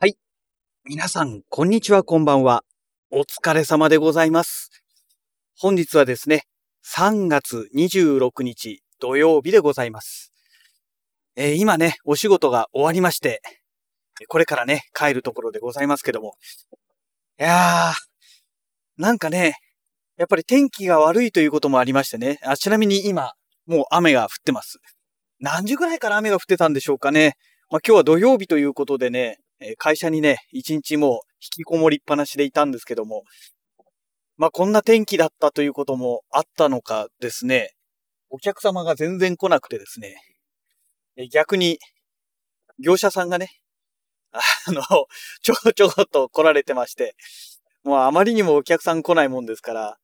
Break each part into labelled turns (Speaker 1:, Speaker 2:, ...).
Speaker 1: はい。皆さん、こんにちは、こんばんは。お疲れ様でございます。本日はですね、3月26日土曜日でございます。えー今ね、お仕事が終わりまして、これからね、帰るところでございますけども。いやー、なんかね、やっぱり天気が悪いということもありましてね、あちなみに今、もう雨が降ってます。何時ぐらいから雨が降ってたんでしょうかね。まあ、今日は土曜日ということでね、え会社にね、一日もう引きこもりっぱなしでいたんですけども、まあ、こんな天気だったということもあったのかですね、お客様が全然来なくてですね、え逆に、業者さんがね、あ の、ちょこちょこっと来られてまして、もうあまりにもお客さん来ないもんですから、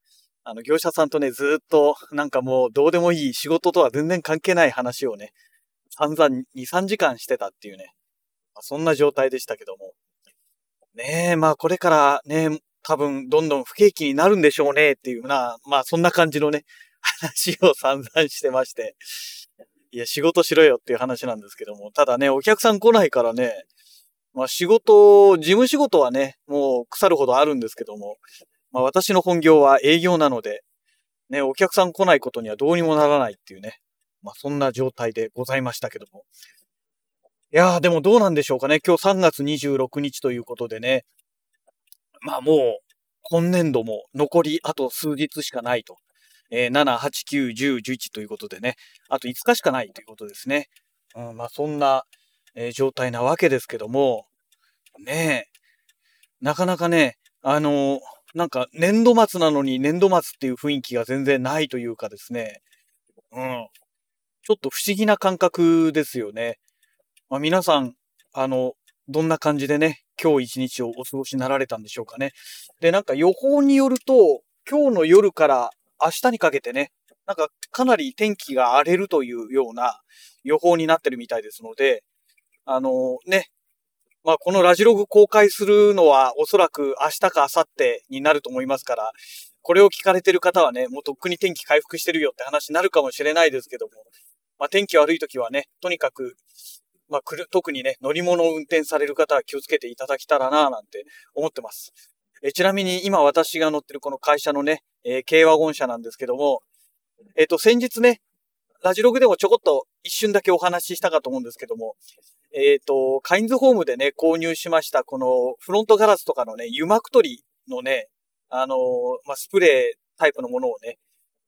Speaker 1: あの、業者さんとね、ずっと、なんかもうどうでもいい仕事とは全然関係ない話をね、散々2、3時間してたっていうね、まあそんな状態でしたけども。ねえ、まあこれからね、多分どんどん不景気になるんでしょうねっていうな、まあそんな感じのね、話を散々してまして。いや、仕事しろよっていう話なんですけども、ただね、お客さん来ないからね、まあ仕事、事務仕事はね、もう腐るほどあるんですけども、まあ私の本業は営業なので、ね、お客さん来ないことにはどうにもならないっていうね、まあそんな状態でございましたけども。いやーでもどうなんでしょうかね。今日3月26日ということでね。まあもう、今年度も残りあと数日しかないと。えー7、8、9、10、11ということでね。あと5日しかないということですね。うん、まあそんな、えー状態なわけですけども、ねえ、なかなかね、あのーなんか年度末なのに年度末っていう雰囲気が全然ないというかですね。うん。ちょっと不思議な感覚ですよね。まあ、皆さん、あの、どんな感じでね、今日一日をお過ごしになられたんでしょうかね。で、なんか予報によると、今日の夜から明日にかけてね、なんかかなり天気が荒れるというような予報になってるみたいですので、あのね、まあこのラジログ公開するのはおそらく明日か明後日になると思いますから、これを聞かれてる方はね、もうとっくに天気回復してるよって話になるかもしれないですけども、まあ天気悪い時はね、とにかく、まあ特にね、乗り物を運転される方は気をつけていただけたらなぁなんて思ってます。えちなみに今私が乗ってるこの会社のね、え軽ワゴン車なんですけども、えっ、と先日ね、ラジログでもちょこっと一瞬だけお話ししたかと思うんですけども、えっ、と、カインズホームでね、購入しました、このフロントガラスとかのね、油膜取りのね、あのまあ、スプレータイプのものをね、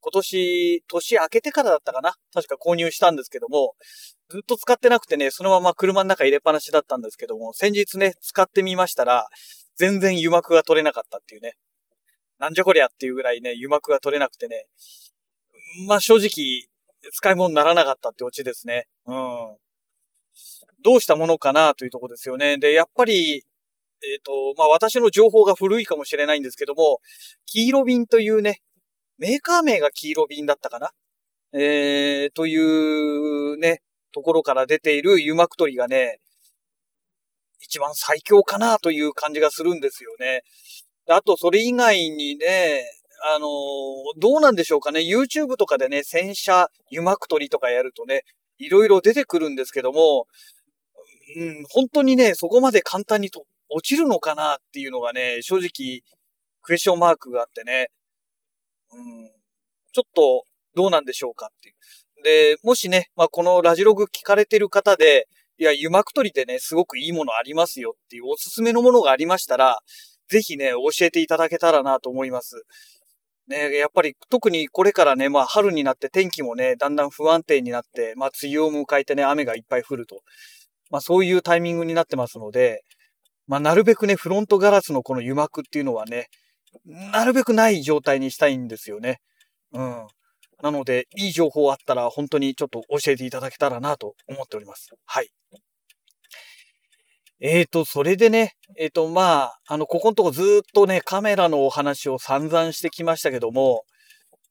Speaker 1: 今年、年明けてからだったかな？確か購入したんですけども、ずっと使ってなくてね、そのまま車の中入れっぱなしだったんですけども、先日ね、使ってみましたら、全然油膜が取れなかったっていうね。なんじゃこりゃっていうぐらいね、油膜が取れなくてね。まあ正直、使い物にならなかったってオチですね。うん。どうしたものかなというとこですよね。で、やっぱり、えっ、と、まあ私の情報が古いかもしれないんですけども、黄色瓶というね、メーカー名が黄色瓶だったかな？えー、というね、ところから出ている油膜取りがね、一番最強かなという感じがするんですよね。あと、それ以外にね、あのーどうなんでしょうかね。YouTube とかでね、洗車油膜取りとかやるとね、いろいろ出てくるんですけども、うん、本当にね、そこまで簡単にと落ちるのかなっていうのがね、正直、クエスチョンマークがあってね、うん、ちょっとどうなんでしょうかっていう。で、もしね、まあ、このラジログ聞かれてる方で、いや、油膜取りでね、すごくいいものありますよっていうおすすめのものがありましたら、ぜひね、教えていただけたらなと思います。ね、やっぱり特にこれからね、まあ春になって天気もね、だんだん不安定になって、まあ梅雨を迎えてね、雨がいっぱい降ると。まあそういうタイミングになってますので、まあなるべくね、フロントガラスのこの油膜っていうのはね、なるべくない状態にしたいんですよね。うん。なので、いい情報あったら本当にちょっと教えていただけたらなと思っております。はい。えーと、それでね、えーと、まあ、あの、ここのとこずっとね、カメラのお話を散々してきましたけども、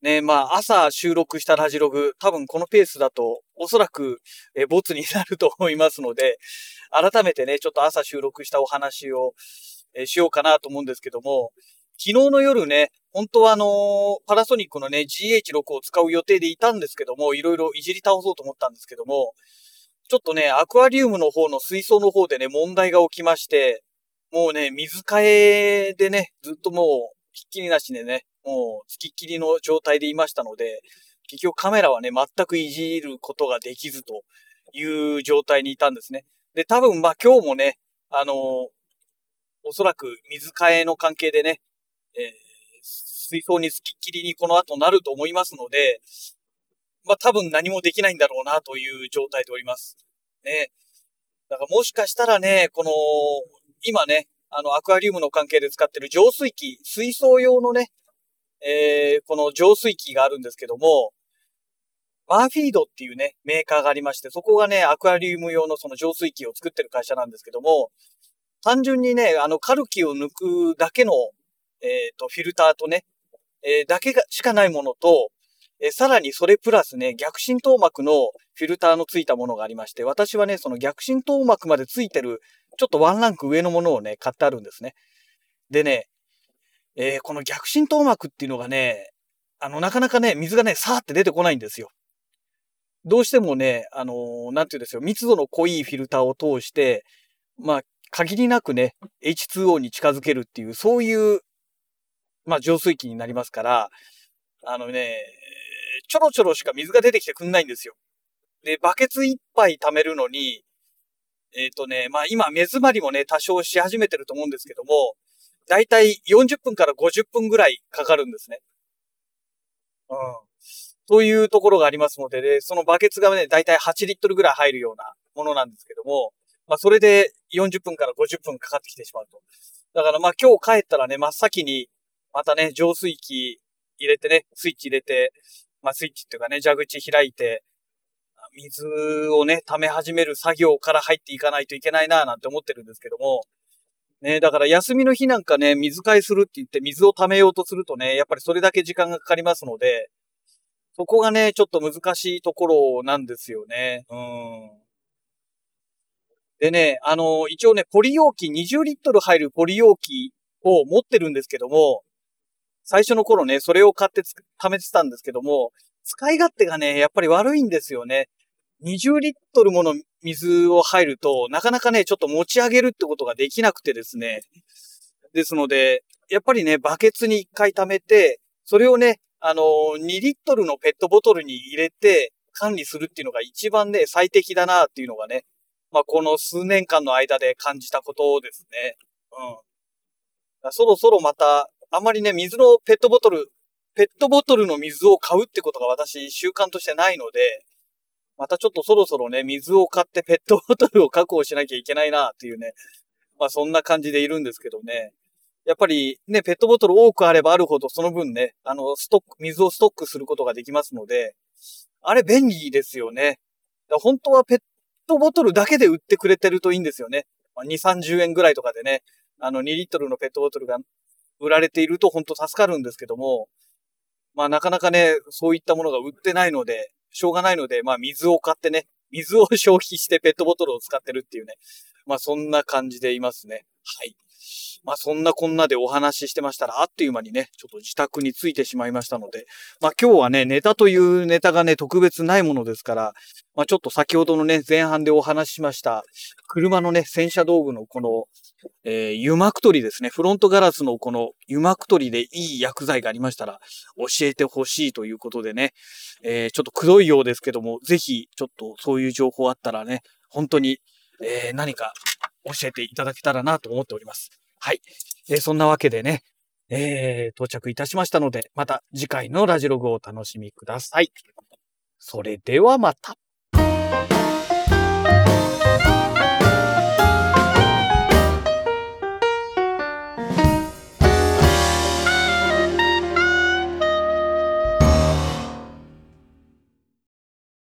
Speaker 1: ね、まあ、朝収録したラジログ、多分このペースだと、おそらく、え、ボツになると思いますので、改めてね、ちょっと朝収録したお話を、えしようかなと思うんですけども、昨日の夜ね、本当はあのーパナソニックのね、GH6 を使う予定でいたんですけども、いろいろいじり倒そうと思ったんですけども、ちょっとね、アクアリウムの方の水槽の方でね、問題が起きまして、もうね、水替えでね、ずっともう、ひっきりなしでね、もう、つきっきりの状態でいましたので、結局カメラはね、全くいじることができずという状態にいたんですね。で、多分、まあ今日もね、あのー、おそらく水替えの関係でね、えー、水槽につきっきりにこの後なると思いますので、まあ多分何もできないんだろうなという状態でおります。ね。だからもしかしたらね、この、今ね、あの、アクアリウムの関係で使ってる浄水器、水槽用のね、えー、この浄水器があるんですけども、バーフィードっていうね、メーカーがありまして、そこがね、アクアリウム用のその浄水器を作ってる会社なんですけども、単純にね、あの、カルキを抜くだけの、えっ、ー、と、フィルターとね、えー、だけが、しかないものと、えさらにそれプラスね、逆浸透膜のフィルターのついたものがありまして、私はね、その逆浸透膜までついてる、ちょっとワンランク上のものをね、買ってあるんですね。でね、えー、この逆浸透膜っていうのがね、あの、なかなかね、水がね、さーって出てこないんですよ。どうしてもね、あのー、なんて言うんですよ、密度の濃いフィルターを通して、まあ、限りなくね、H2O に近づけるっていう、そういう、まあ、浄水器になりますから、あのね、ちょろちょろしか水が出てきてくんないんですよ。で、バケツ一杯溜めるのに、えっ、ー、とね、まあ今、目詰まりもね、多少し始めてると思うんですけども、だいたい40分から50分ぐらいかかるんですね。うん。というところがありますので、で、そのバケツがね、だいたい8リットルぐらい入るようなものなんですけども、まあそれで40分から50分かかってきてしまうと。だからま今日帰ったらね、真っ先に、またね、浄水器入れてね、スイッチ入れて、まあ、スイッチっていうかね、蛇口開いて、水をね、溜め始める作業から入っていかないといけないなぁなんて思ってるんですけども、ね、だから休みの日なんかね、水替えするって言って水を溜めようとするとね、やっぱりそれだけ時間がかかりますので、そこがね、ちょっと難しいところなんですよね。うん。でね、あの、一応ね、ポリ容器、20リットル入るポリ容器を持ってるんですけども、最初の頃ね、それを買って貯めてたんですけども、使い勝手がね、やっぱり悪いんですよね。20リットルもの水を入ると、なかなかね、ちょっと持ち上げるってことができなくてですね。ですので、やっぱりね、バケツに1回溜めて、それをね、あの2リットルのペットボトルに入れて管理するっていうのが一番ね、最適だなっていうのがね、まあ、この数年間の間で感じたことですね。うん。そろそろまたあんまりね、水のペットボトル、ペットボトルの水を買うってことが私習慣としてないので、またちょっとそろそろね、水を買ってペットボトルを確保しなきゃいけないなっていうね、まあそんな感じでいるんですけどね。やっぱりね、ペットボトル多くあればあるほどその分ね、あの、ストック、水をストックすることができますので、あれ便利ですよね。本当はペットボトルだけで売ってくれてるといいんですよね。まあ、2、30円ぐらいとかでね、あの2リットルのペットボトルが売られていると本当助かるんですけども、まあなかなかね、そういったものが売ってないので、しょうがないので、まあ水を買ってね、水を消費してペットボトルを使ってるっていうね、まあそんな感じでいますね。はい。まあそんなこんなでお話ししてましたら、あっという間にね、ちょっと自宅に着いてしまいましたので、まあ今日はね、ネタというネタがね、特別ないものですから、まあちょっと先ほどのね、前半でお話ししました、車のね、洗車道具のこの、えー、油膜取りですね。フロントガラスのこの油膜取りでいい薬剤がありましたら、教えてほしいということでね、えー、ちょっとくどいようですけども、ぜひ、ちょっとそういう情報あったらね、本当に、えー、何か教えていただけたらなと思っております。はい。えー、そんなわけでね、えー、到着いたしましたので、また次回のラジログをお楽しみください。それではまた。